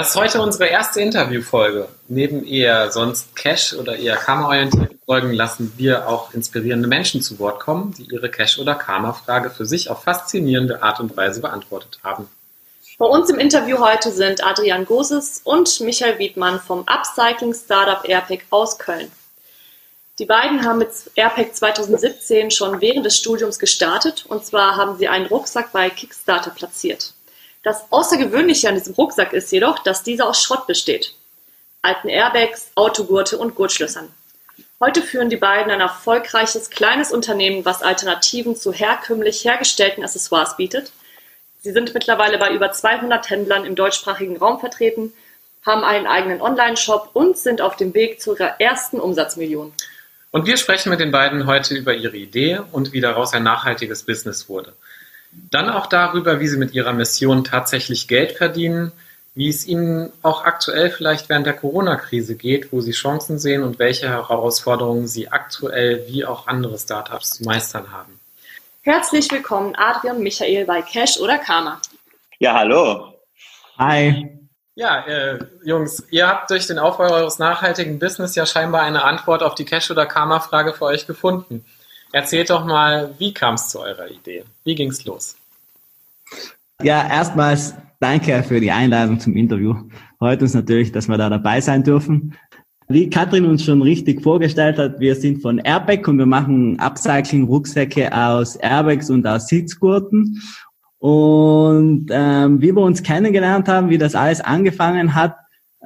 Das ist heute unsere erste Interviewfolge. Neben eher sonst Cash- oder eher Karma-orientierten Folgen lassen wir auch inspirierende Menschen zu Wort kommen, die ihre Cash- oder Karma-Frage für sich auf faszinierende Art und Weise beantwortet haben. Bei uns im Interview heute sind Adrian Goses und Michael Wiedmann vom Upcycling Startup Airpack aus Köln. Die beiden haben mit Airpack 2017 schon während des Studiums gestartet und zwar haben sie einen Rucksack bei Kickstarter platziert. Das Außergewöhnliche an diesem Rucksack ist jedoch, dass dieser aus Schrott besteht. Alten Airbags, Autogurte und Gurtschlössern. Heute führen die beiden ein erfolgreiches kleines Unternehmen, was Alternativen zu herkömmlich hergestellten Accessoires bietet. Sie sind mittlerweile bei über 200 Händlern im deutschsprachigen Raum vertreten, haben einen eigenen Online-Shop und sind auf dem Weg zu ihrer ersten Umsatzmillion. Und wir sprechen mit den beiden heute über ihre Idee und wie daraus ein nachhaltiges Business wurde. Dann auch darüber, wie sie mit ihrer Mission tatsächlich Geld verdienen, wie es ihnen auch aktuell vielleicht während der Corona-Krise geht, wo sie Chancen sehen und welche Herausforderungen sie aktuell wie auch andere Startups zu meistern haben. Herzlich willkommen Adrian Michael bei Cash oder Karma. Ja, hallo. Hi. Ja, äh, Jungs, ihr habt durch den Aufbau eures nachhaltigen Business ja scheinbar eine Antwort auf die Cash- oder Karma-Frage für euch gefunden. Erzählt doch mal, wie kam es zu eurer Idee? Wie ging es los? Ja, erstmals danke für die Einladung zum Interview. Freut uns natürlich, dass wir da dabei sein dürfen. Wie Katrin uns schon richtig vorgestellt hat, wir sind von Airbag und wir machen Upcycling-Rucksäcke aus Airbags und aus Sitzgurten. Und ähm, wie wir uns kennengelernt haben, wie das alles angefangen hat,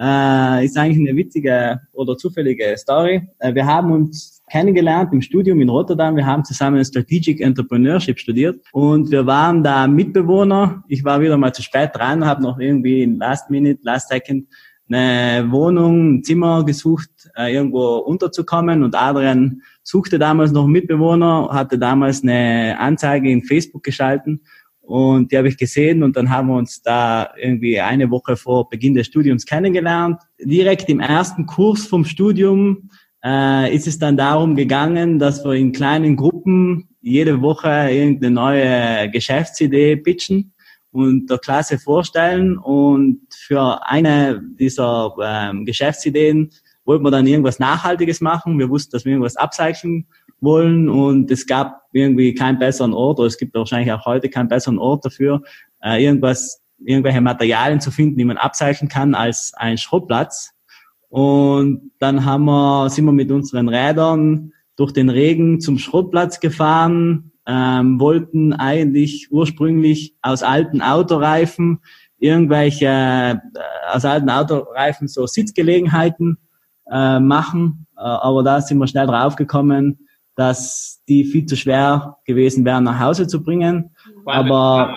äh, ist eigentlich eine witzige oder zufällige Story. Äh, wir haben uns kennengelernt im Studium in Rotterdam. Wir haben zusammen Strategic Entrepreneurship studiert und wir waren da Mitbewohner. Ich war wieder mal zu spät dran, habe noch irgendwie in Last Minute, Last Second eine Wohnung, ein Zimmer gesucht, äh, irgendwo unterzukommen und Adrian suchte damals noch einen Mitbewohner, hatte damals eine Anzeige in Facebook geschalten und die habe ich gesehen und dann haben wir uns da irgendwie eine Woche vor Beginn des Studiums kennengelernt. Direkt im ersten Kurs vom Studium äh, ist es dann darum gegangen, dass wir in kleinen Gruppen jede Woche irgendeine neue Geschäftsidee pitchen und der Klasse vorstellen. Und für eine dieser ähm, Geschäftsideen wollten wir dann irgendwas Nachhaltiges machen. Wir wussten, dass wir irgendwas upcyclen wollen und es gab irgendwie keinen besseren Ort oder es gibt wahrscheinlich auch heute keinen besseren Ort dafür, äh, irgendwas, irgendwelche Materialien zu finden, die man upcyclen kann als ein Schrottplatz. Und dann haben wir, sind wir mit unseren Rädern durch den Regen zum Schrottplatz gefahren, ähm, wollten eigentlich ursprünglich aus alten Autoreifen irgendwelche, äh, aus alten Autoreifen so Sitzgelegenheiten äh, machen. Äh, aber da sind wir schnell draufgekommen, dass die viel zu schwer gewesen wären, nach Hause zu bringen. Aber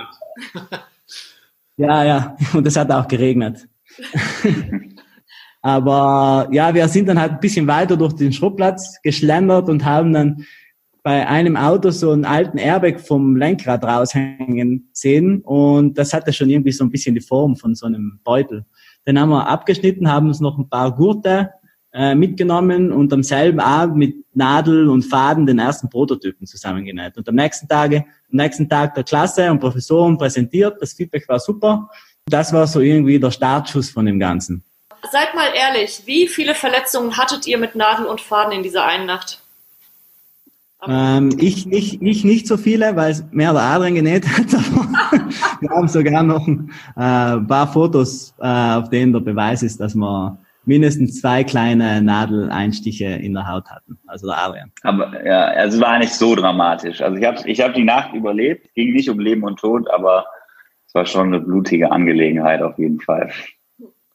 ja, ja, und es hat auch geregnet. Aber ja, wir sind dann halt ein bisschen weiter durch den Schrottplatz geschlendert und haben dann bei einem Auto so einen alten Airbag vom Lenkrad raushängen sehen und das hatte schon irgendwie so ein bisschen die Form von so einem Beutel. Den haben wir abgeschnitten, haben uns noch ein paar Gurte äh, mitgenommen und am selben Abend mit Nadel und Faden den ersten Prototypen zusammengenäht. Und am nächsten Tage, am nächsten Tag der Klasse und Professoren präsentiert, das Feedback war super. Das war so irgendwie der Startschuss von dem Ganzen. Seid mal ehrlich, wie viele Verletzungen hattet ihr mit Nadel und Faden in dieser einen Nacht? Ähm, ich, ich, ich nicht so viele, weil es mehr der Adrian genäht hat. wir haben sogar noch ein äh, paar Fotos, äh, auf denen der Beweis ist, dass wir mindestens zwei kleine Nadeleinstiche in der Haut hatten. Also der Adrian. Aber ja, also es war nicht so dramatisch. Also ich habe ich hab die Nacht überlebt, ging nicht um Leben und Tod, aber es war schon eine blutige Angelegenheit auf jeden Fall.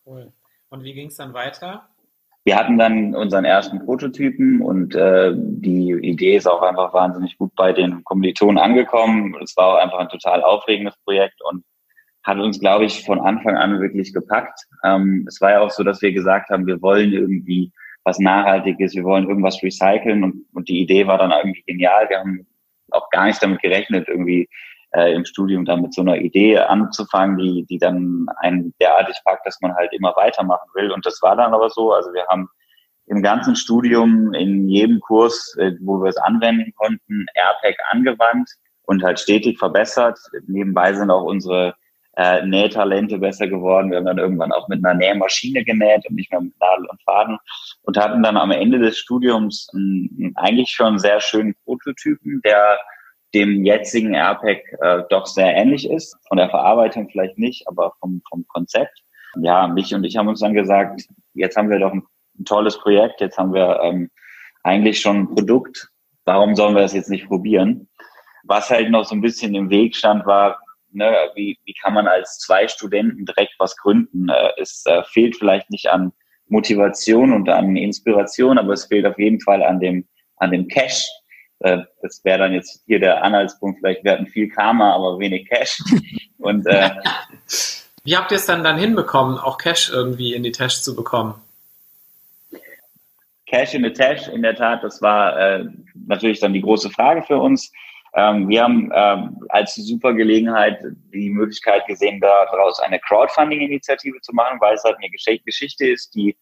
Cool. Und wie ging es dann weiter? Wir hatten dann unseren ersten Prototypen und äh, die Idee ist auch einfach wahnsinnig gut bei den Kommilitonen angekommen. Es war auch einfach ein total aufregendes Projekt und hat uns, glaube ich, von Anfang an wirklich gepackt. Ähm, es war ja auch so, dass wir gesagt haben, wir wollen irgendwie was Nachhaltiges, wir wollen irgendwas recyceln und, und die Idee war dann irgendwie genial. Wir haben auch gar nicht damit gerechnet, irgendwie äh, im Studium dann mit so einer Idee anzufangen, die, die dann einen derartig packt, dass man halt immer weitermachen will. Und das war dann aber so. Also wir haben im ganzen Studium, in jedem Kurs, äh, wo wir es anwenden konnten, AirPack angewandt und halt stetig verbessert. Nebenbei sind auch unsere äh, Nähtalente besser geworden. Wir haben dann irgendwann auch mit einer Nähmaschine genäht und nicht mehr mit Nadel und Faden und hatten dann am Ende des Studiums einen, eigentlich schon sehr schönen Prototypen, der dem jetzigen AirPack äh, doch sehr ähnlich ist. Von der Verarbeitung vielleicht nicht, aber vom, vom Konzept. Ja, mich und ich haben uns dann gesagt, jetzt haben wir doch ein, ein tolles Projekt, jetzt haben wir ähm, eigentlich schon ein Produkt. Warum sollen wir das jetzt nicht probieren? Was halt noch so ein bisschen im Weg stand, war, ne, wie, wie kann man als zwei Studenten direkt was gründen? Äh, es äh, fehlt vielleicht nicht an Motivation und an Inspiration, aber es fehlt auf jeden Fall an dem, an dem Cash. Äh, das wäre dann jetzt hier der Anhaltspunkt, vielleicht wir hatten viel Karma, aber wenig Cash. Und äh, wie habt ihr es dann dann hinbekommen, auch Cash irgendwie in die Tasche zu bekommen? Cash in the Tash, in der Tat, das war äh, natürlich dann die große Frage für uns. Ähm, wir haben ähm, als super Gelegenheit die Möglichkeit gesehen, daraus eine Crowdfunding-Initiative zu machen, weil es halt eine Geschichte ist, die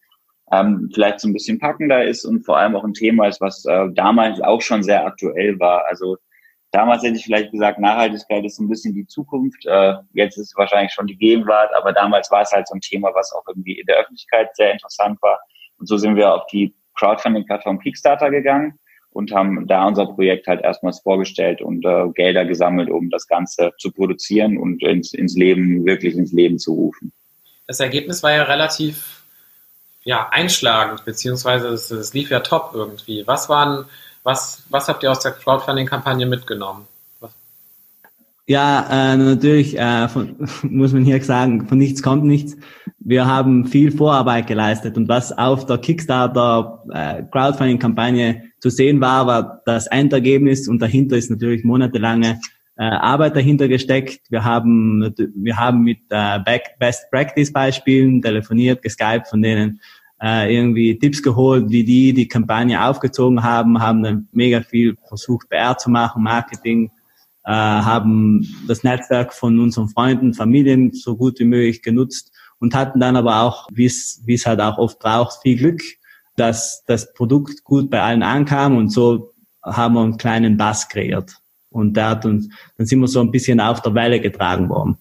ähm, vielleicht so ein bisschen packender ist und vor allem auch ein Thema ist, was äh, damals auch schon sehr aktuell war. Also damals hätte ich vielleicht gesagt, Nachhaltigkeit ist ein bisschen die Zukunft. Äh, jetzt ist es wahrscheinlich schon die Gegenwart, aber damals war es halt so ein Thema, was auch irgendwie in der Öffentlichkeit sehr interessant war. Und so sind wir auf die Crowdfunding-Plattform Kickstarter gegangen und haben da unser Projekt halt erstmals vorgestellt und äh, Gelder gesammelt, um das Ganze zu produzieren und ins, ins Leben, wirklich ins Leben zu rufen. Das Ergebnis war ja relativ ja, einschlagend, beziehungsweise es, es lief ja top irgendwie. Was waren, was, was habt ihr aus der Crowdfunding-Kampagne mitgenommen? Ja, äh, natürlich äh, von, muss man hier sagen, von nichts kommt nichts. Wir haben viel Vorarbeit geleistet und was auf der Kickstarter äh, Crowdfunding-Kampagne zu sehen war, war das Endergebnis und dahinter ist natürlich monatelange äh, Arbeit dahinter gesteckt. Wir haben, wir haben mit äh, Best Practice Beispielen telefoniert, geskypt von denen äh, irgendwie Tipps geholt, wie die die Kampagne aufgezogen haben, haben dann mega viel versucht, PR zu machen, Marketing, äh, haben das Netzwerk von unseren Freunden, Familien so gut wie möglich genutzt und hatten dann aber auch, wie es wie es halt auch oft braucht, viel Glück, dass das Produkt gut bei allen ankam und so haben wir einen kleinen Bass kreiert. Und der hat uns, dann sind wir so ein bisschen auf der Welle getragen worden.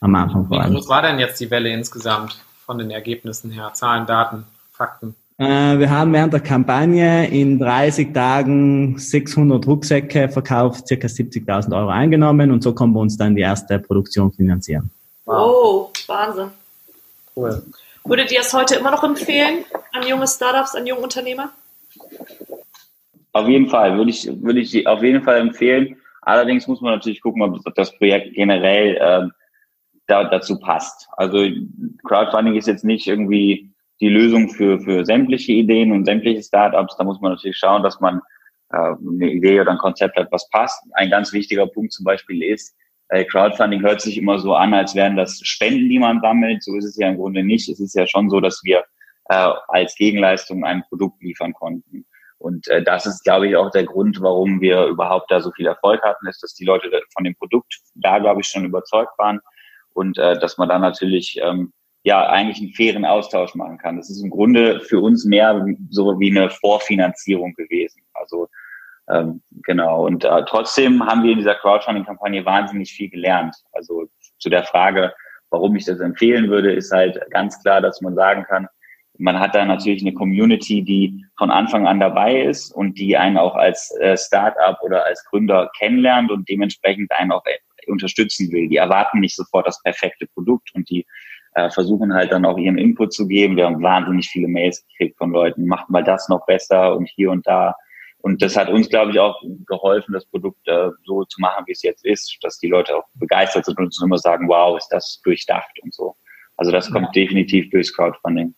Am Anfang vor allem. Wie groß war denn jetzt die Welle insgesamt von den Ergebnissen her? Zahlen, Daten, Fakten? Äh, wir haben während der Kampagne in 30 Tagen 600 Rucksäcke verkauft, circa 70.000 Euro eingenommen und so konnten wir uns dann die erste Produktion finanzieren. Wow, oh, Wahnsinn. Cool. Würdet ihr es heute immer noch empfehlen an junge Startups, an junge Unternehmer? Auf jeden Fall, würde ich, würde ich auf jeden Fall empfehlen. Allerdings muss man natürlich gucken, ob das Projekt generell äh, da, dazu passt. Also Crowdfunding ist jetzt nicht irgendwie die Lösung für, für sämtliche Ideen und sämtliche Startups. Da muss man natürlich schauen, dass man äh, eine Idee oder ein Konzept hat, was passt. Ein ganz wichtiger Punkt zum Beispiel ist, äh, Crowdfunding hört sich immer so an, als wären das Spenden, die man sammelt. So ist es ja im Grunde nicht. Es ist ja schon so, dass wir äh, als Gegenleistung ein Produkt liefern konnten. Und äh, das ist, glaube ich, auch der Grund, warum wir überhaupt da so viel Erfolg hatten, ist, dass die Leute von dem Produkt da, glaube ich, schon überzeugt waren und äh, dass man da natürlich ähm, ja eigentlich einen fairen Austausch machen kann. Das ist im Grunde für uns mehr so wie eine Vorfinanzierung gewesen. Also ähm, genau. Und äh, trotzdem haben wir in dieser Crowdfunding-Kampagne wahnsinnig viel gelernt. Also zu der Frage, warum ich das empfehlen würde, ist halt ganz klar, dass man sagen kann, man hat da natürlich eine Community, die von Anfang an dabei ist und die einen auch als äh, Startup oder als Gründer kennenlernt und dementsprechend einen auch äh, unterstützen will. Die erwarten nicht sofort das perfekte Produkt und die äh, versuchen halt dann auch ihren Input zu geben. Wir haben wahnsinnig viele Mails gekriegt von Leuten, macht mal das noch besser und hier und da. Und das hat uns, glaube ich, auch geholfen, das Produkt äh, so zu machen, wie es jetzt ist, dass die Leute auch begeistert sind und uns immer sagen, wow, ist das durchdacht und so. Also das kommt definitiv durchs Crowdfunding.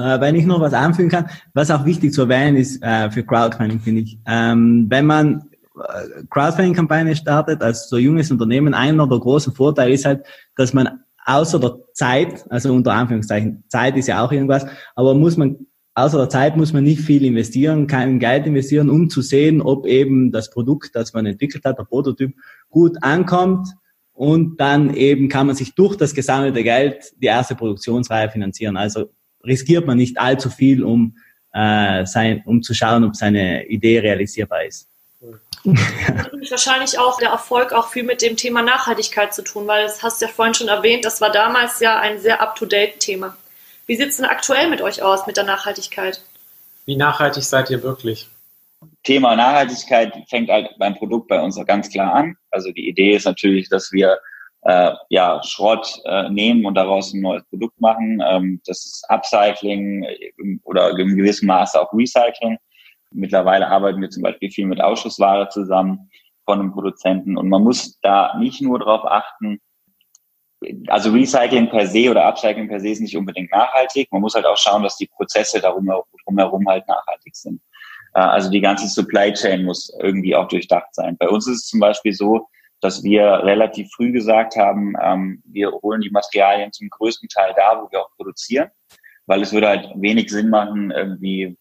Äh, wenn ich noch was anfügen kann, was auch wichtig zu erwähnen ist äh, für Crowdfunding, finde ich, ähm, wenn man äh, Crowdfunding-Kampagne startet, als so junges Unternehmen, einer der großen Vorteile ist halt, dass man außer der Zeit, also unter Anführungszeichen, Zeit ist ja auch irgendwas, aber muss man, außer der Zeit muss man nicht viel investieren, kein Geld investieren, um zu sehen, ob eben das Produkt, das man entwickelt hat, der Prototyp, gut ankommt. Und dann eben kann man sich durch das gesammelte Geld die erste Produktionsreihe finanzieren. Also riskiert man nicht allzu viel, um, äh, sein, um zu schauen, ob seine Idee realisierbar ist. wahrscheinlich auch der Erfolg auch viel mit dem Thema Nachhaltigkeit zu tun, weil das hast du ja vorhin schon erwähnt, das war damals ja ein sehr up-to-date-Thema. Wie sieht es denn aktuell mit euch aus, mit der Nachhaltigkeit? Wie nachhaltig seid ihr wirklich? Thema Nachhaltigkeit fängt halt beim Produkt bei uns ganz klar an. Also die Idee ist natürlich, dass wir äh, ja, Schrott äh, nehmen und daraus ein neues Produkt machen. Ähm, das ist Upcycling äh, oder in gewissem Maße auch Recycling. Mittlerweile arbeiten wir zum Beispiel viel mit Ausschussware zusammen von einem Produzenten und man muss da nicht nur darauf achten, also Recycling per se oder Upcycling per se ist nicht unbedingt nachhaltig. Man muss halt auch schauen, dass die Prozesse darum drumherum halt nachhaltig sind. Äh, also die ganze Supply Chain muss irgendwie auch durchdacht sein. Bei uns ist es zum Beispiel so, dass wir relativ früh gesagt haben, ähm, wir holen die Materialien zum größten Teil da, wo wir auch produzieren, weil es würde halt wenig Sinn machen, irgendwie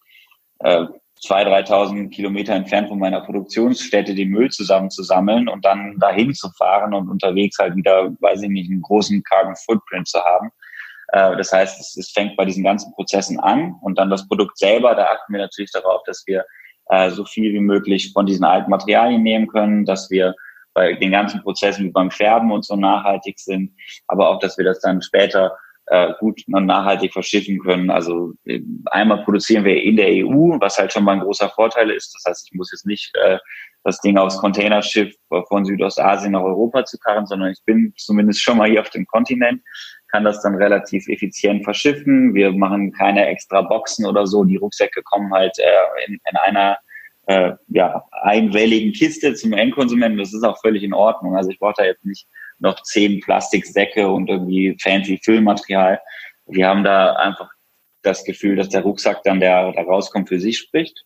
äh, 2.000, 3.000 Kilometer entfernt von meiner Produktionsstätte den Müll zusammenzusammeln und dann dahin zu fahren und unterwegs halt wieder, weiß ich nicht, einen großen Carbon Footprint zu haben. Äh, das heißt, es, es fängt bei diesen ganzen Prozessen an und dann das Produkt selber, da achten wir natürlich darauf, dass wir äh, so viel wie möglich von diesen alten Materialien nehmen können, dass wir bei den ganzen Prozessen wie beim Färben und so nachhaltig sind, aber auch, dass wir das dann später äh, gut und nachhaltig verschiffen können. Also äh, einmal produzieren wir in der EU, was halt schon mal ein großer Vorteil ist. Das heißt, ich muss jetzt nicht äh, das Ding aufs Containerschiff von Südostasien nach Europa zu karren, sondern ich bin zumindest schon mal hier auf dem Kontinent, kann das dann relativ effizient verschiffen. Wir machen keine extra Boxen oder so. Die Rucksäcke kommen halt äh, in, in einer äh, ja, einwelligen Kiste zum Endkonsumenten. Das ist auch völlig in Ordnung. Also ich brauche da jetzt nicht noch zehn Plastiksäcke und irgendwie fancy Füllmaterial. Wir haben da einfach das Gefühl, dass der Rucksack dann, der da rauskommt, für sich spricht.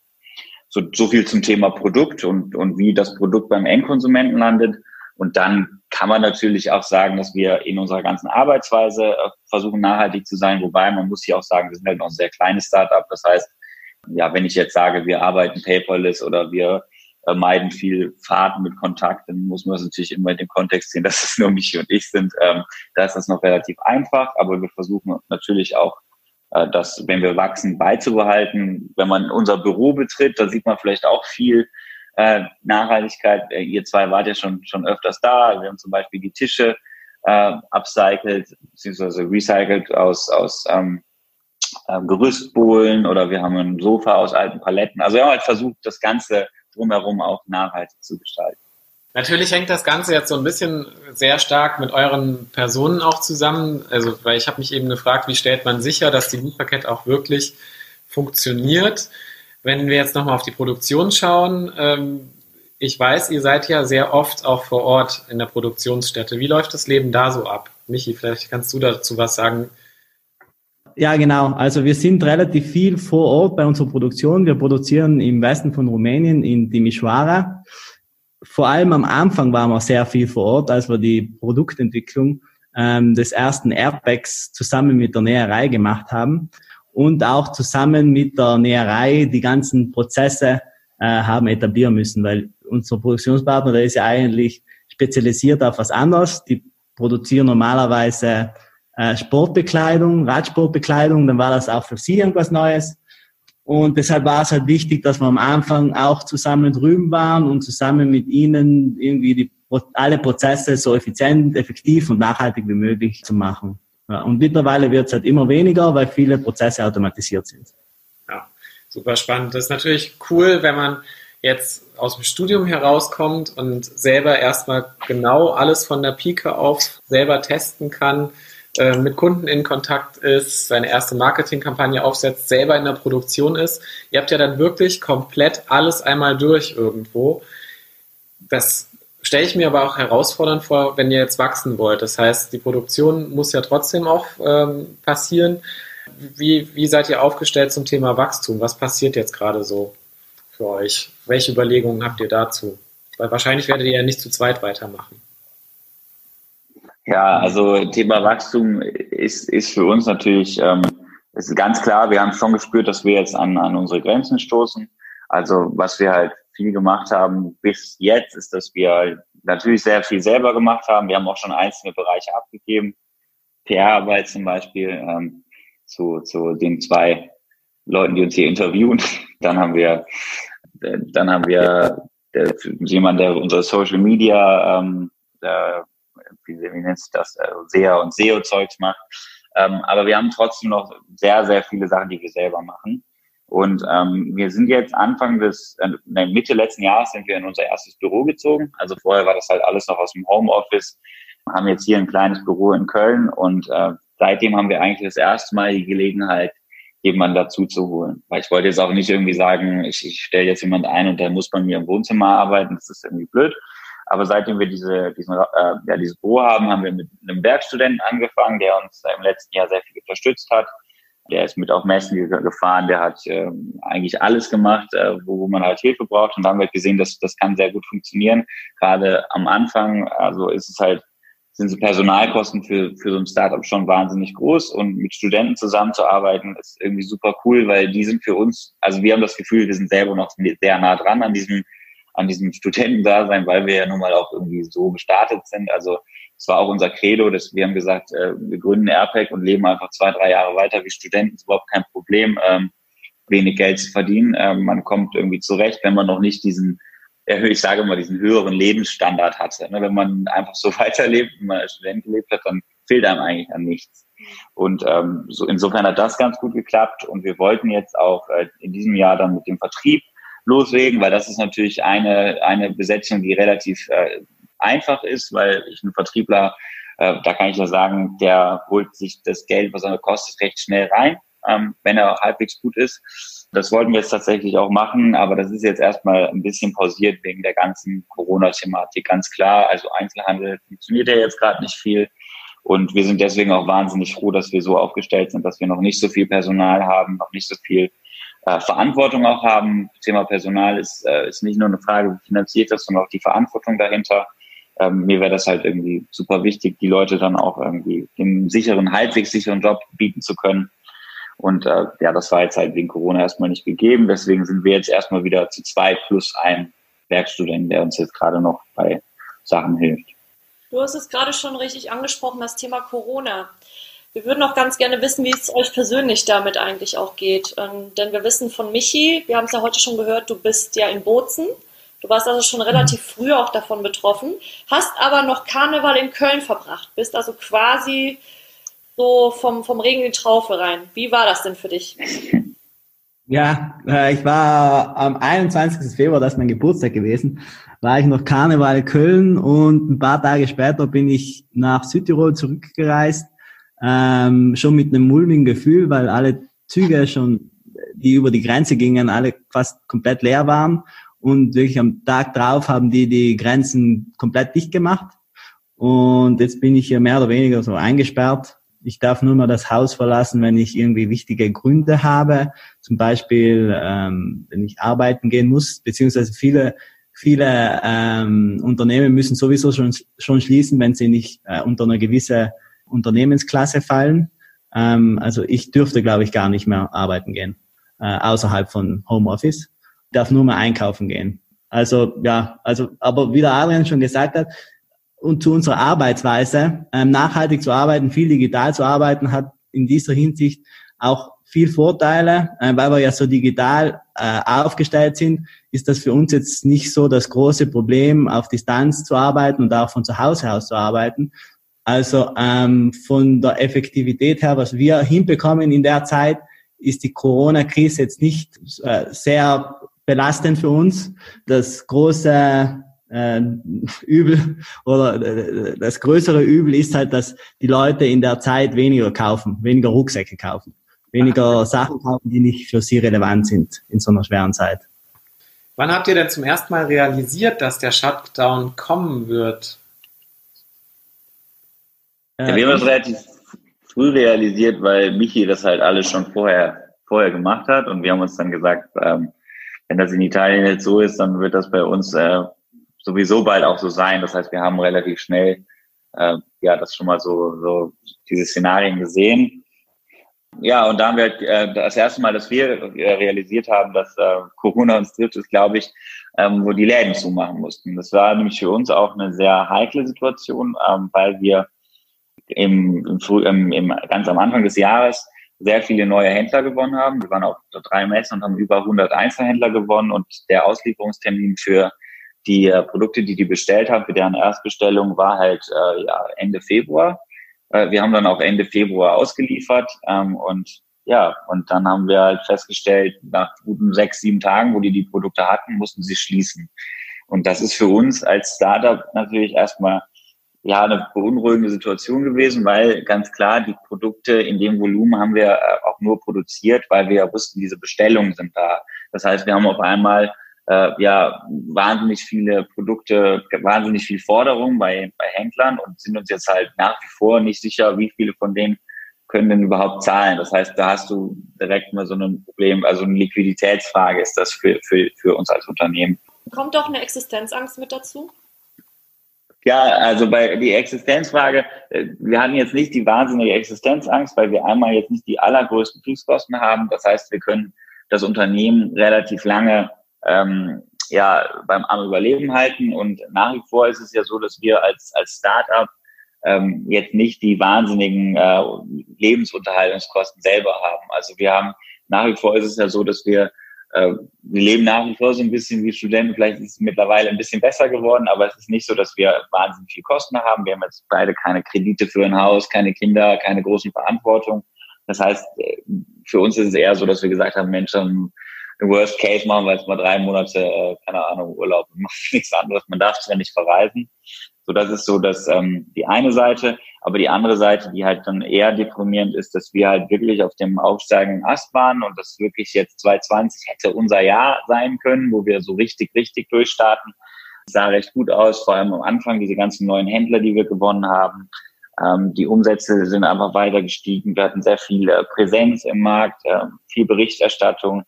So, so viel zum Thema Produkt und, und wie das Produkt beim Endkonsumenten landet. Und dann kann man natürlich auch sagen, dass wir in unserer ganzen Arbeitsweise äh, versuchen, nachhaltig zu sein. Wobei man muss hier auch sagen, wir sind halt noch ein sehr kleines Startup. Das heißt, ja, wenn ich jetzt sage, wir arbeiten paperless oder wir äh, meiden viel Fahrten mit Kontakt, dann muss man das natürlich immer in dem Kontext sehen, dass es nur mich und ich sind. Ähm, da ist das noch relativ einfach, aber wir versuchen natürlich auch, äh, das, wenn wir wachsen, beizubehalten. Wenn man unser Büro betritt, da sieht man vielleicht auch viel äh, Nachhaltigkeit. Äh, ihr zwei wart ja schon, schon öfters da. Wir haben zum Beispiel die Tische äh, upcycled, beziehungsweise recycelt aus, aus ähm, äh, Gerüstbohlen oder wir haben ein Sofa aus alten Paletten. Also wir haben halt versucht, das Ganze drumherum auch nachhaltig zu gestalten. Natürlich hängt das Ganze jetzt so ein bisschen sehr stark mit euren Personen auch zusammen. Also, weil ich habe mich eben gefragt, wie stellt man sicher, dass die Lieferkette auch wirklich funktioniert? Wenn wir jetzt nochmal auf die Produktion schauen, ähm, ich weiß, ihr seid ja sehr oft auch vor Ort in der Produktionsstätte. Wie läuft das Leben da so ab? Michi, vielleicht kannst du dazu was sagen. Ja, genau. Also wir sind relativ viel vor Ort bei unserer Produktion. Wir produzieren im Westen von Rumänien in Timișoara. Vor allem am Anfang waren wir sehr viel vor Ort, als wir die Produktentwicklung ähm, des ersten Airbags zusammen mit der Näherei gemacht haben und auch zusammen mit der Näherei die ganzen Prozesse äh, haben etablieren müssen, weil unser Produktionspartner, der ist ja eigentlich spezialisiert auf was anderes. Die produzieren normalerweise äh, Sportbekleidung, Radsportbekleidung, dann war das auch für sie irgendwas Neues. Und deshalb war es halt wichtig, dass wir am Anfang auch zusammen drüben waren und zusammen mit ihnen irgendwie die, alle Prozesse so effizient, effektiv und nachhaltig wie möglich zu machen. Ja, und mittlerweile wird es halt immer weniger, weil viele Prozesse automatisiert sind. Ja, super spannend. Das ist natürlich cool, wenn man jetzt aus dem Studium herauskommt und selber erstmal genau alles von der Pike auf selber testen kann äh, mit Kunden in Kontakt ist, seine erste Marketingkampagne aufsetzt, selber in der Produktion ist. Ihr habt ja dann wirklich komplett alles einmal durch irgendwo. Das stelle ich mir aber auch herausfordernd vor, wenn ihr jetzt wachsen wollt. Das heißt, die Produktion muss ja trotzdem auch ähm, passieren. Wie, wie seid ihr aufgestellt zum Thema Wachstum? Was passiert jetzt gerade so für euch? Welche Überlegungen habt ihr dazu? Weil wahrscheinlich werdet ihr ja nicht zu zweit weitermachen. Ja, also Thema Wachstum ist, ist für uns natürlich ähm, ist ganz klar, wir haben schon gespürt, dass wir jetzt an, an unsere Grenzen stoßen. Also was wir halt viel gemacht haben bis jetzt, ist, dass wir natürlich sehr viel selber gemacht haben. Wir haben auch schon einzelne Bereiche abgegeben. PR-Arbeit zum Beispiel ähm, zu, zu den zwei Leuten, die uns hier interviewen. Dann haben wir, dann haben wir der, jemand, der unsere Social Media, ähm, der, wie, wie nennt sich das, äh, SEA und SEO-Zeugs macht. Ähm, aber wir haben trotzdem noch sehr, sehr viele Sachen, die wir selber machen. Und ähm, wir sind jetzt Anfang des, äh, Mitte letzten Jahres sind wir in unser erstes Büro gezogen. Also vorher war das halt alles noch aus dem Homeoffice. Wir haben jetzt hier ein kleines Büro in Köln und äh, seitdem haben wir eigentlich das erste Mal die Gelegenheit, jemanden dazu zu holen. Weil ich wollte jetzt auch nicht irgendwie sagen, ich, ich stelle jetzt jemand ein und der muss bei mir im Wohnzimmer arbeiten. Das ist irgendwie blöd. Aber seitdem wir diese, diesen, äh, ja, dieses Büro haben, haben wir mit einem Werkstudenten angefangen, der uns im letzten Jahr sehr viel unterstützt hat. Der ist mit auf Messen gefahren, der hat äh, eigentlich alles gemacht, äh, wo, wo man halt Hilfe braucht. Und da haben wir gesehen, dass das kann sehr gut funktionieren. Gerade am Anfang, also ist es halt, sind so Personalkosten für, für so ein Startup schon wahnsinnig groß. Und mit Studenten zusammenzuarbeiten ist irgendwie super cool, weil die sind für uns, also wir haben das Gefühl, wir sind selber noch sehr nah dran an diesem an diesem Studentendasein, weil wir ja nun mal auch irgendwie so gestartet sind. Also es war auch unser Credo, dass wir haben gesagt, äh, wir gründen AirPack und leben einfach zwei, drei Jahre weiter wie Studenten. Ist überhaupt kein Problem, ähm, wenig Geld zu verdienen. Ähm, man kommt irgendwie zurecht, wenn man noch nicht diesen, ich sage mal, diesen höheren Lebensstandard hatte. Ne? Wenn man einfach so weiterlebt, wie man als Student gelebt hat, dann fehlt einem eigentlich an nichts. Und ähm, so insofern hat das ganz gut geklappt. Und wir wollten jetzt auch äh, in diesem Jahr dann mit dem Vertrieb loslegen, weil das ist natürlich eine, eine Besetzung, die relativ äh, einfach ist, weil ich ein Vertriebler, äh, da kann ich ja sagen, der holt sich das Geld, was er kostet, recht schnell rein, ähm, wenn er halbwegs gut ist. Das wollten wir jetzt tatsächlich auch machen, aber das ist jetzt erstmal ein bisschen pausiert wegen der ganzen Corona-Thematik. Ganz klar, also Einzelhandel funktioniert ja jetzt gerade nicht viel. Und wir sind deswegen auch wahnsinnig froh, dass wir so aufgestellt sind, dass wir noch nicht so viel Personal haben, noch nicht so viel äh, Verantwortung auch haben. Thema Personal ist, äh, ist nicht nur eine Frage, wie finanziert das, sondern auch die Verantwortung dahinter. Ähm, mir wäre das halt irgendwie super wichtig, die Leute dann auch irgendwie einen sicheren, halbwegs sicheren Job bieten zu können. Und äh, ja, das war jetzt halt wegen Corona erstmal nicht gegeben. Deswegen sind wir jetzt erstmal wieder zu zwei plus ein Werkstudent, der uns jetzt gerade noch bei Sachen hilft. Du hast es gerade schon richtig angesprochen, das Thema Corona. Wir würden auch ganz gerne wissen, wie es euch persönlich damit eigentlich auch geht. Ähm, denn wir wissen von Michi, wir haben es ja heute schon gehört, du bist ja in Bozen. Du warst also schon relativ früh auch davon betroffen, hast aber noch Karneval in Köln verbracht, bist also quasi so vom, vom Regen in die Traufe rein. Wie war das denn für dich? Ja, äh, ich war am 21. Februar, das ist mein Geburtstag gewesen, war ich noch Karneval in Köln und ein paar Tage später bin ich nach Südtirol zurückgereist ähm, schon mit einem mulmigen Gefühl, weil alle Züge schon, die über die Grenze gingen, alle fast komplett leer waren. Und wirklich am Tag drauf haben die die Grenzen komplett dicht gemacht. Und jetzt bin ich hier mehr oder weniger so eingesperrt. Ich darf nur mal das Haus verlassen, wenn ich irgendwie wichtige Gründe habe. Zum Beispiel, ähm, wenn ich arbeiten gehen muss, beziehungsweise viele viele ähm, Unternehmen müssen sowieso schon, schon schließen, wenn sie nicht äh, unter einer gewissen Unternehmensklasse fallen. Ähm, also ich dürfte, glaube ich, gar nicht mehr arbeiten gehen, äh, außerhalb von Homeoffice. Ich darf nur mehr einkaufen gehen. Also ja, also aber wie der Adrian schon gesagt hat, und zu unserer Arbeitsweise, ähm, nachhaltig zu arbeiten, viel digital zu arbeiten, hat in dieser Hinsicht auch viel Vorteile, äh, weil wir ja so digital äh, aufgestellt sind, ist das für uns jetzt nicht so das große Problem, auf Distanz zu arbeiten und auch von zu Hause aus zu arbeiten, also ähm, von der Effektivität her, was wir hinbekommen in der Zeit, ist die Corona-Krise jetzt nicht äh, sehr belastend für uns. Das große äh, Übel oder äh, das größere Übel ist halt, dass die Leute in der Zeit weniger kaufen, weniger Rucksäcke kaufen, weniger Sachen kaufen, die nicht für sie relevant sind in so einer schweren Zeit. Wann habt ihr denn zum ersten Mal realisiert, dass der Shutdown kommen wird? Ja, wir haben das relativ früh realisiert, weil Michi das halt alles schon vorher, vorher gemacht hat und wir haben uns dann gesagt, ähm, wenn das in Italien jetzt so ist, dann wird das bei uns äh, sowieso bald auch so sein. Das heißt, wir haben relativ schnell äh, ja das schon mal so, so diese Szenarien gesehen. Ja, und da haben wir halt, äh, das erste Mal, dass wir äh, realisiert haben, dass äh, Corona uns trifft, ist, glaube ich, ähm, wo die Läden zumachen mussten. Das war nämlich für uns auch eine sehr heikle Situation, ähm, weil wir im, im, im, im, ganz am Anfang des Jahres sehr viele neue Händler gewonnen haben. Wir waren auf drei Messen und haben über 100 Einzelhändler gewonnen und der Auslieferungstermin für die äh, Produkte, die die bestellt haben, für deren Erstbestellung war halt äh, ja, Ende Februar. Äh, wir haben dann auch Ende Februar ausgeliefert ähm, und ja, und dann haben wir halt festgestellt, nach guten sechs, sieben Tagen, wo die die Produkte hatten, mussten sie schließen. Und das ist für uns als Startup natürlich erstmal ja eine beunruhigende Situation gewesen, weil ganz klar die Produkte in dem Volumen haben wir äh, auch nur produziert, weil wir ja wussten, diese Bestellungen sind da. Das heißt, wir haben auf einmal äh, ja wahnsinnig viele Produkte, wahnsinnig viel Forderung bei, bei Händlern und sind uns jetzt halt nach wie vor nicht sicher, wie viele von denen können denn überhaupt zahlen. Das heißt, da hast du direkt mal so ein Problem, also eine Liquiditätsfrage ist das für, für, für uns als Unternehmen. Kommt doch eine Existenzangst mit dazu? Ja, also bei die Existenzfrage, äh, wir hatten jetzt nicht die wahnsinnige Existenzangst, weil wir einmal jetzt nicht die allergrößten Fixkosten haben. Das heißt, wir können das Unternehmen relativ lange ähm, ja beim am Überleben halten. Und nach wie vor ist es ja so, dass wir als als Startup ähm, jetzt nicht die wahnsinnigen äh, Lebensunterhaltungskosten selber haben. Also wir haben nach wie vor ist es ja so, dass wir äh, wir leben nach wie vor so ein bisschen wie Studenten. Vielleicht ist es mittlerweile ein bisschen besser geworden, aber es ist nicht so, dass wir wahnsinnig viel Kosten haben. Wir haben jetzt beide keine Kredite für ein Haus, keine Kinder, keine großen Verantwortung. Das heißt, äh, für uns ist es eher so, dass wir gesagt haben, Mensch, im Worst Case machen wir jetzt mal drei Monate, äh, keine Ahnung, Urlaub und machen nichts anderes. Man darf zwar nicht verreisen. So, das ist so dass ähm, die eine Seite. Aber die andere Seite, die halt dann eher deprimierend ist, dass wir halt wirklich auf dem aufsteigenden Ast waren und das wirklich jetzt 2020 hätte unser Jahr sein können, wo wir so richtig, richtig durchstarten. Das sah recht gut aus, vor allem am Anfang, diese ganzen neuen Händler, die wir gewonnen haben. Ähm, die Umsätze sind einfach weiter gestiegen. Wir hatten sehr viel äh, Präsenz im Markt, äh, viel Berichterstattung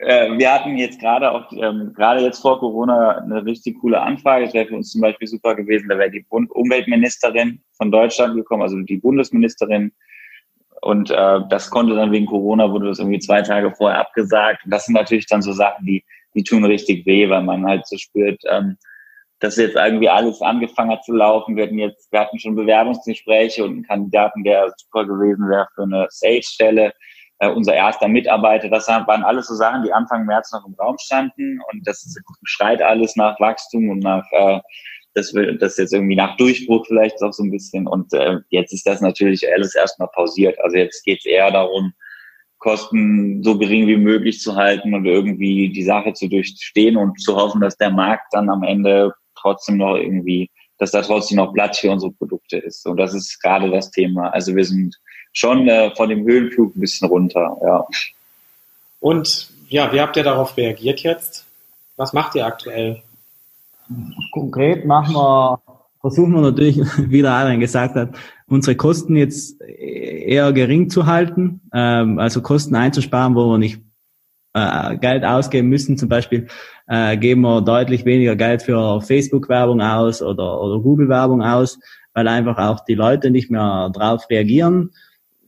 äh, wir hatten jetzt gerade auch, ähm, gerade jetzt vor Corona eine richtig coole Anfrage. Es wäre für uns zum Beispiel super gewesen, da wäre die Bund Umweltministerin von Deutschland gekommen, also die Bundesministerin. Und äh, das konnte dann wegen Corona, wurde das irgendwie zwei Tage vorher abgesagt. Und das sind natürlich dann so Sachen, die, die tun richtig weh, weil man halt so spürt, ähm, dass jetzt irgendwie alles angefangen hat zu laufen. Wir hatten jetzt, wir hatten schon Bewerbungsgespräche und einen Kandidaten, der super gewesen wäre für eine Sales-Stelle äh, unser erster Mitarbeiter. Das waren alles so Sachen, die Anfang März noch im Raum standen und das schreit alles nach Wachstum und nach äh, das will das jetzt irgendwie nach Durchbruch vielleicht auch so ein bisschen und äh, jetzt ist das natürlich alles erstmal pausiert. Also jetzt geht es eher darum, Kosten so gering wie möglich zu halten und irgendwie die Sache zu durchstehen und zu hoffen, dass der Markt dann am Ende trotzdem noch irgendwie, dass da trotzdem noch Platz für unsere Produkte ist. Und das ist gerade das Thema. Also wir sind schon äh, von dem Höhenflug ein bisschen runter, ja. Und ja, wie habt ihr darauf reagiert jetzt? Was macht ihr aktuell? Konkret machen wir, versuchen wir natürlich, wie der Adrian gesagt hat, unsere Kosten jetzt eher gering zu halten, ähm, also Kosten einzusparen, wo wir nicht äh, Geld ausgeben müssen. Zum Beispiel äh, geben wir deutlich weniger Geld für Facebook-Werbung aus oder, oder Google-Werbung aus, weil einfach auch die Leute nicht mehr drauf reagieren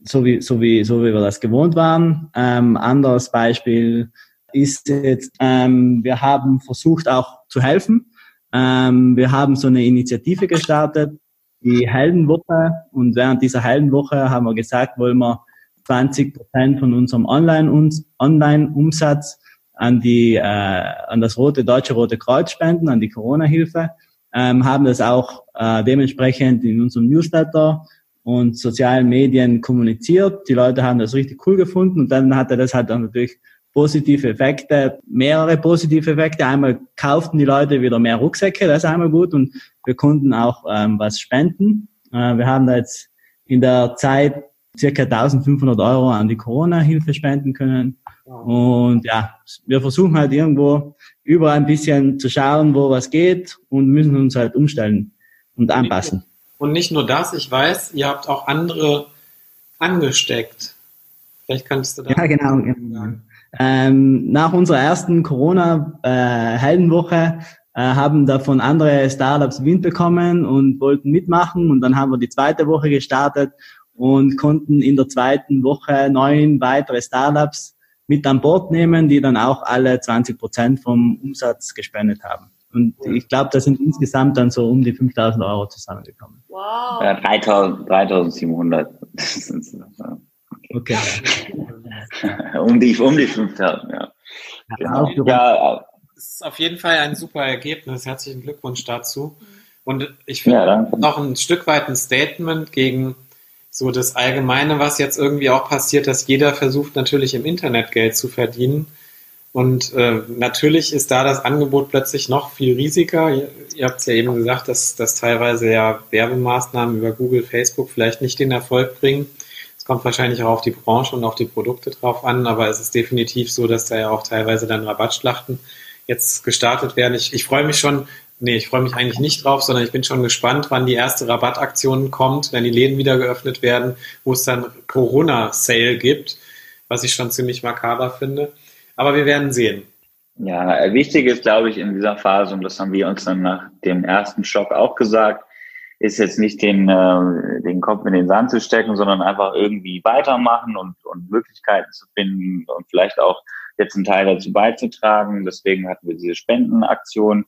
so wie, so wie, so wie wir das gewohnt waren. Ähm, anderes Beispiel ist jetzt, ähm, wir haben versucht auch zu helfen. Ähm, wir haben so eine Initiative gestartet, die Heldenwoche. Und während dieser Heldenwoche haben wir gesagt, wollen wir 20 Prozent von unserem Online-Umsatz an die, äh, an das Rote, Deutsche Rote Kreuz spenden, an die Corona-Hilfe. Ähm, haben das auch äh, dementsprechend in unserem Newsletter und sozialen Medien kommuniziert. Die Leute haben das richtig cool gefunden und dann hatte das halt dann natürlich positive Effekte, mehrere positive Effekte. Einmal kauften die Leute wieder mehr Rucksäcke, das ist einmal gut und wir konnten auch ähm, was spenden. Äh, wir haben da jetzt in der Zeit circa 1500 Euro an die Corona-Hilfe spenden können. Und ja, wir versuchen halt irgendwo überall ein bisschen zu schauen, wo was geht und müssen uns halt umstellen und anpassen. Und nicht nur das, ich weiß, ihr habt auch andere angesteckt. Vielleicht könntest du da. Ja, genau. Ähm, nach unserer ersten Corona-Heldenwoche äh, haben davon andere Startups Wind bekommen und wollten mitmachen und dann haben wir die zweite Woche gestartet und konnten in der zweiten Woche neun weitere Startups mit an Bord nehmen, die dann auch alle 20 Prozent vom Umsatz gespendet haben. Und ich glaube, da sind insgesamt dann so um die 5000 Euro zusammengekommen. Wow. Ja, 3000, 3700. Okay. um die, um die 5000, ja. Genau. Ja, Das ist auf jeden Fall ein super Ergebnis. Herzlichen Glückwunsch dazu. Und ich finde Ja, noch ein Stück weit ein Statement gegen so das Allgemeine, was jetzt irgendwie auch passiert, dass jeder versucht natürlich im Internet Geld zu verdienen. Und äh, natürlich ist da das Angebot plötzlich noch viel riesiger. Ihr, ihr habt es ja eben gesagt, dass, dass teilweise ja Werbemaßnahmen über Google, Facebook vielleicht nicht den Erfolg bringen. Es kommt wahrscheinlich auch auf die Branche und auf die Produkte drauf an, aber es ist definitiv so, dass da ja auch teilweise dann Rabattschlachten jetzt gestartet werden. Ich, ich freue mich schon, nee, ich freue mich eigentlich nicht drauf, sondern ich bin schon gespannt, wann die erste Rabattaktion kommt, wenn die Läden wieder geöffnet werden, wo es dann Corona-Sale gibt, was ich schon ziemlich makaber finde. Aber wir werden sehen. Ja, wichtig ist, glaube ich, in dieser Phase, und das haben wir uns dann nach dem ersten Schock auch gesagt, ist jetzt nicht den, äh, den Kopf in den Sand zu stecken, sondern einfach irgendwie weitermachen und, und Möglichkeiten zu finden und vielleicht auch jetzt einen Teil dazu beizutragen. Deswegen hatten wir diese Spendenaktion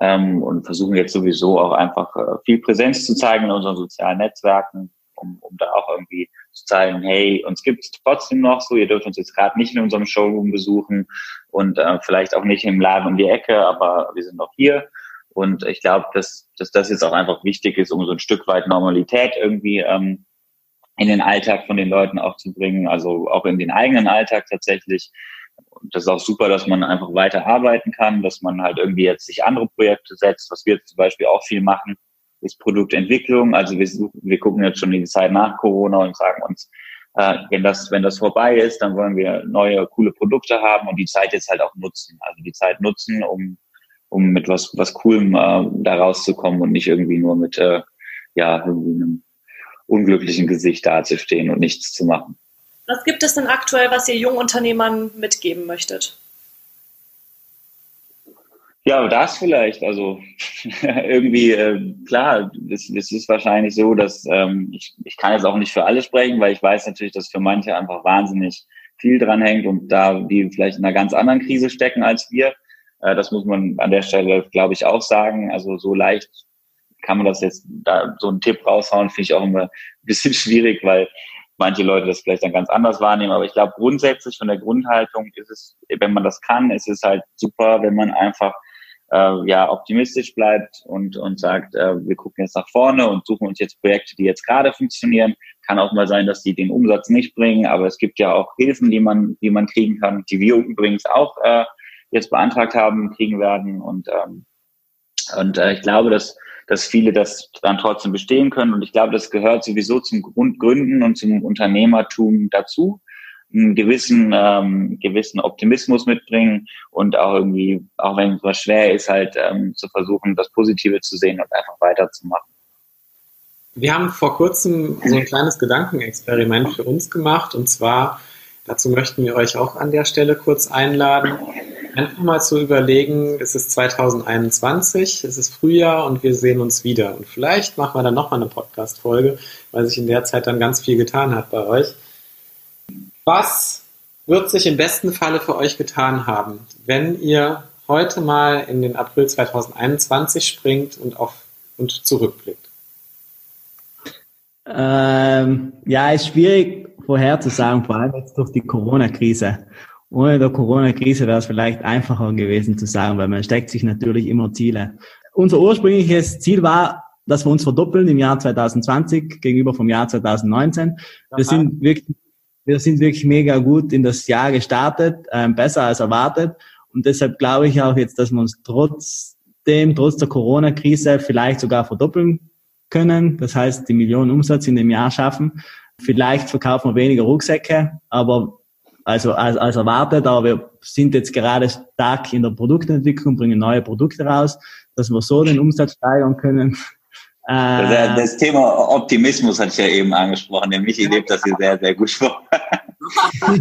ähm, und versuchen jetzt sowieso auch einfach äh, viel Präsenz zu zeigen in unseren sozialen Netzwerken, um, um da auch irgendwie zu zeigen, hey, uns gibt es trotzdem noch so, ihr dürft uns jetzt gerade nicht in unserem Showroom besuchen und äh, vielleicht auch nicht im Laden um die Ecke, aber wir sind noch hier. Und ich glaube, dass, dass das jetzt auch einfach wichtig ist, um so ein Stück weit Normalität irgendwie ähm, in den Alltag von den Leuten auch zu bringen, also auch in den eigenen Alltag tatsächlich. Und das ist auch super, dass man einfach weiter arbeiten kann, dass man halt irgendwie jetzt sich andere Projekte setzt, was wir zum Beispiel auch viel machen, ist Produktentwicklung. Also wir, suchen, wir gucken jetzt schon die Zeit nach Corona und sagen uns, äh, wenn das, wenn das vorbei ist, dann wollen wir neue, coole Produkte haben und die Zeit jetzt halt auch nutzen. Also die Zeit nutzen, um, um mit was, was Coolem äh, da rauszukommen und nicht irgendwie nur mit, äh, ja, irgendwie einem unglücklichen Gesicht dazustehen und nichts zu machen. Was gibt es denn aktuell, was ihr Jungunternehmern mitgeben möchtet? Ja, das vielleicht. Also irgendwie, äh, klar, es, es ist wahrscheinlich so, dass ähm, ich, ich kann jetzt auch nicht für alle sprechen, weil ich weiß natürlich, dass für manche einfach wahnsinnig viel dran hängt und da die vielleicht in einer ganz anderen Krise stecken als wir. Äh, das muss man an der Stelle, glaube ich, auch sagen. Also so leicht kann man das jetzt da so einen Tipp raushauen, finde ich auch immer ein bisschen schwierig, weil manche Leute das vielleicht dann ganz anders wahrnehmen. Aber ich glaube, grundsätzlich von der Grundhaltung ist es, wenn man das kann, ist es halt super, wenn man einfach äh, ja optimistisch bleibt und und sagt, äh, wir gucken jetzt nach vorne und suchen uns jetzt Projekte, die jetzt gerade funktionieren. Kann auch mal sein, dass die den Umsatz nicht bringen, aber es gibt ja auch Hilfen, die man die man kriegen kann, die wir übrigens auch äh, jetzt beantragt haben, kriegen werden und ähm, und äh, ich glaube, dass dass viele das dann trotzdem bestehen können. Und ich glaube, das gehört sowieso zum Grundgründen und zum Unternehmertum dazu, einen gewissen, ähm, gewissen Optimismus mitbringen und auch irgendwie, auch wenn es was schwer ist, halt ähm, zu versuchen, das Positive zu sehen und einfach weiterzumachen. Wir haben vor kurzem so ein kleines Gedankenexperiment für uns gemacht und zwar, dazu möchten wir euch auch an der Stelle kurz einladen, einfach mal zu überlegen, es ist 2021, es ist Frühjahr und wir sehen uns wieder. Und vielleicht machen wir dann nochmal eine Podcast-Folge, weil sich in der Zeit dann ganz viel getan hat bei euch. Was wird sich im besten Falle für euch getan haben, wenn ihr heute mal in den April 2021 springt und auf und zurückblickt? Ähm, ja, ist schwierig vorherzusagen, vor allem jetzt durch die Corona-Krise. Ohne der Corona-Krise wäre es vielleicht einfacher gewesen zu sagen, weil man steckt sich natürlich immer Ziele. Unser ursprüngliches Ziel war, dass wir uns verdoppeln im Jahr 2020 gegenüber vom Jahr 2019. Wir sind wirklich, wir sind wirklich mega gut in das Jahr gestartet, ähm, besser als erwartet. Und deshalb glaube ich auch jetzt, dass wir uns trotzdem, trotz der Corona-Krise vielleicht sogar verdoppeln können. Das heißt, die Millionen Umsatz in dem Jahr schaffen. Vielleicht verkaufen wir weniger Rucksäcke, aber also als, als erwartet, aber wir sind jetzt gerade stark in der Produktentwicklung, bringen neue Produkte raus, dass wir so den Umsatz steigern können. Äh, das Thema Optimismus hatte ich ja eben angesprochen, nämlich ihr lebt das hier sehr, sehr gut vor.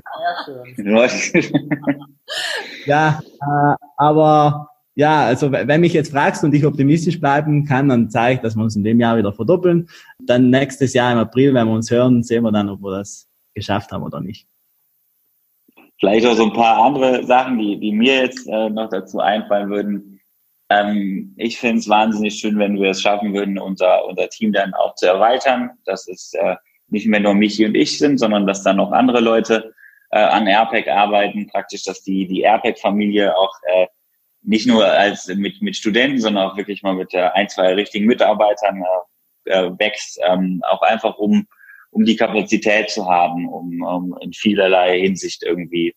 ja, äh, aber Ja, also wenn mich jetzt fragst und ich optimistisch bleiben kann, dann zeige ich, dass wir uns in dem Jahr wieder verdoppeln. Dann nächstes Jahr im April, wenn wir uns hören, sehen wir dann, ob wir das geschafft haben oder nicht. Vielleicht auch so ein paar andere Sachen, die, die mir jetzt äh, noch dazu einfallen würden. Ähm, ich finde es wahnsinnig schön, wenn wir es schaffen würden, unser, unser Team dann auch zu erweitern. Dass es äh, nicht mehr nur Michi und ich sind, sondern dass dann noch andere Leute äh, an AirPack arbeiten. Praktisch, dass die, die AirPack-Familie auch äh, nicht nur als mit, mit Studenten, sondern auch wirklich mal mit äh, ein, zwei richtigen Mitarbeitern äh, äh, wächst, ähm, auch einfach um, um die Kapazität zu haben, um, um in vielerlei Hinsicht irgendwie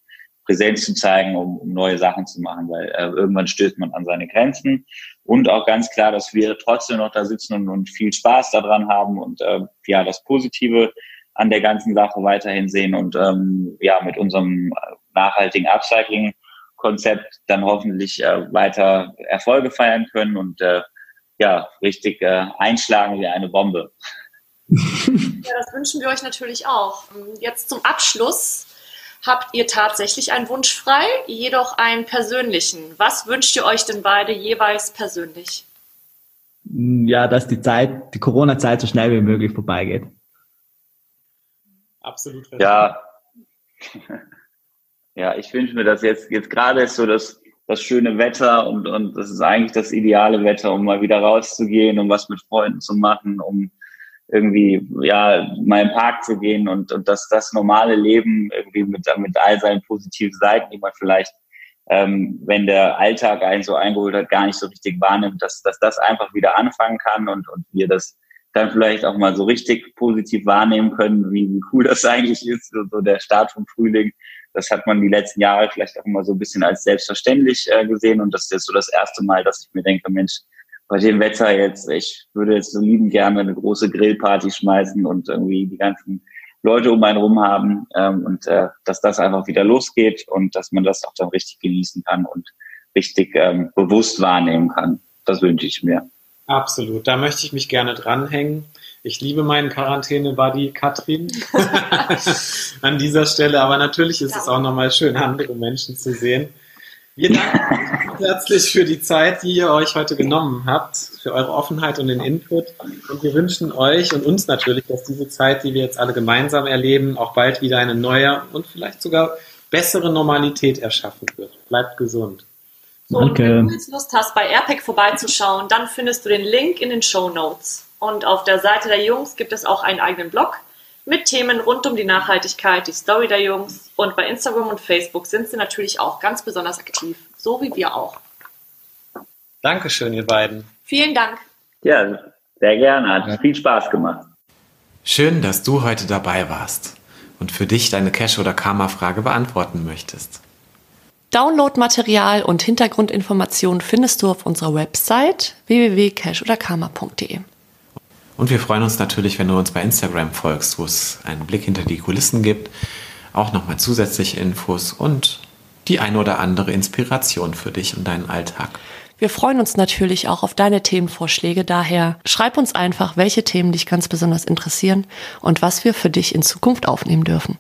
Präsenz zu zeigen, um, um neue Sachen zu machen, weil äh, irgendwann stößt man an seine Grenzen. Und auch ganz klar, dass wir trotzdem noch da sitzen und, und viel Spaß daran haben und äh, ja, das Positive an der ganzen Sache weiterhin sehen und ähm, ja, mit unserem nachhaltigen Upcycling Konzept dann hoffentlich äh, weiter Erfolge feiern können und äh, ja, richtig äh, einschlagen wie eine Bombe. Ja, das wünschen wir euch natürlich auch. Jetzt zum Abschluss habt ihr tatsächlich einen Wunsch frei, jedoch einen persönlichen. Was wünscht ihr euch denn beide jeweils persönlich? Ja, dass die Zeit, die Corona-Zeit so schnell wie möglich vorbeigeht. Absolut. Ja. Ja, ich wünsche mir das jetzt, jetzt gerade ist so das, das schöne Wetter und, und das ist eigentlich das ideale Wetter, um mal wieder rauszugehen, um was mit Freunden zu machen, um irgendwie, ja, mal im Park zu gehen und, und dass das normale Leben irgendwie mit, mit all seinen positiven Seiten, die man vielleicht, ähm, wenn der Alltag einen so eingeholt hat, gar nicht so richtig wahrnimmt, dass, dass das einfach wieder anfangen kann und, und wir das dann vielleicht auch mal so richtig positiv wahrnehmen können, wie, wie cool das eigentlich ist, so, so der Start vom Frühling das hat man die letzten Jahre vielleicht auch immer so ein bisschen als selbstverständlich äh, gesehen. Und das ist jetzt so das erste Mal, dass ich mir denke, Mensch, bei dem Wetter jetzt, ich würde jetzt so lieben gerne eine große Grillparty schmeißen und irgendwie die ganzen Leute um einen rum haben ähm, und äh, dass das einfach wieder losgeht und dass man das auch dann richtig genießen kann und richtig ähm, bewusst wahrnehmen kann. Das wünsche ich mir. Absolut, da möchte ich mich gerne dranhängen. Ich liebe meinen Quarantäne-Buddy Katrin an dieser Stelle, aber natürlich ist ja. es auch nochmal schön, andere Menschen zu sehen. Wir danken herzlich für die Zeit, die ihr euch heute genommen habt, für eure Offenheit und den Input. Und wir wünschen euch und uns natürlich, dass diese Zeit, die wir jetzt alle gemeinsam erleben, auch bald wieder eine neue und vielleicht sogar bessere Normalität erschaffen wird. Bleibt gesund. So, Danke. wenn du jetzt Lust hast, bei AirPack vorbeizuschauen, dann findest du den Link in den Show Notes. Und auf der Seite der Jungs gibt es auch einen eigenen Blog mit Themen rund um die Nachhaltigkeit, die Story der Jungs. Und bei Instagram und Facebook sind sie natürlich auch ganz besonders aktiv, so wie wir auch. Dankeschön, ihr beiden. Vielen Dank. Ja, sehr gerne. Hat viel Spaß gemacht. Schön, dass du heute dabei warst und für dich deine Cash- oder Karma-Frage beantworten möchtest. Downloadmaterial und Hintergrundinformationen findest du auf unserer Website www.cashoderkarma.de. Und wir freuen uns natürlich, wenn du uns bei Instagram folgst, wo es einen Blick hinter die Kulissen gibt, auch nochmal zusätzliche Infos und die ein oder andere Inspiration für dich und deinen Alltag. Wir freuen uns natürlich auch auf deine Themenvorschläge. Daher schreib uns einfach, welche Themen dich ganz besonders interessieren und was wir für dich in Zukunft aufnehmen dürfen.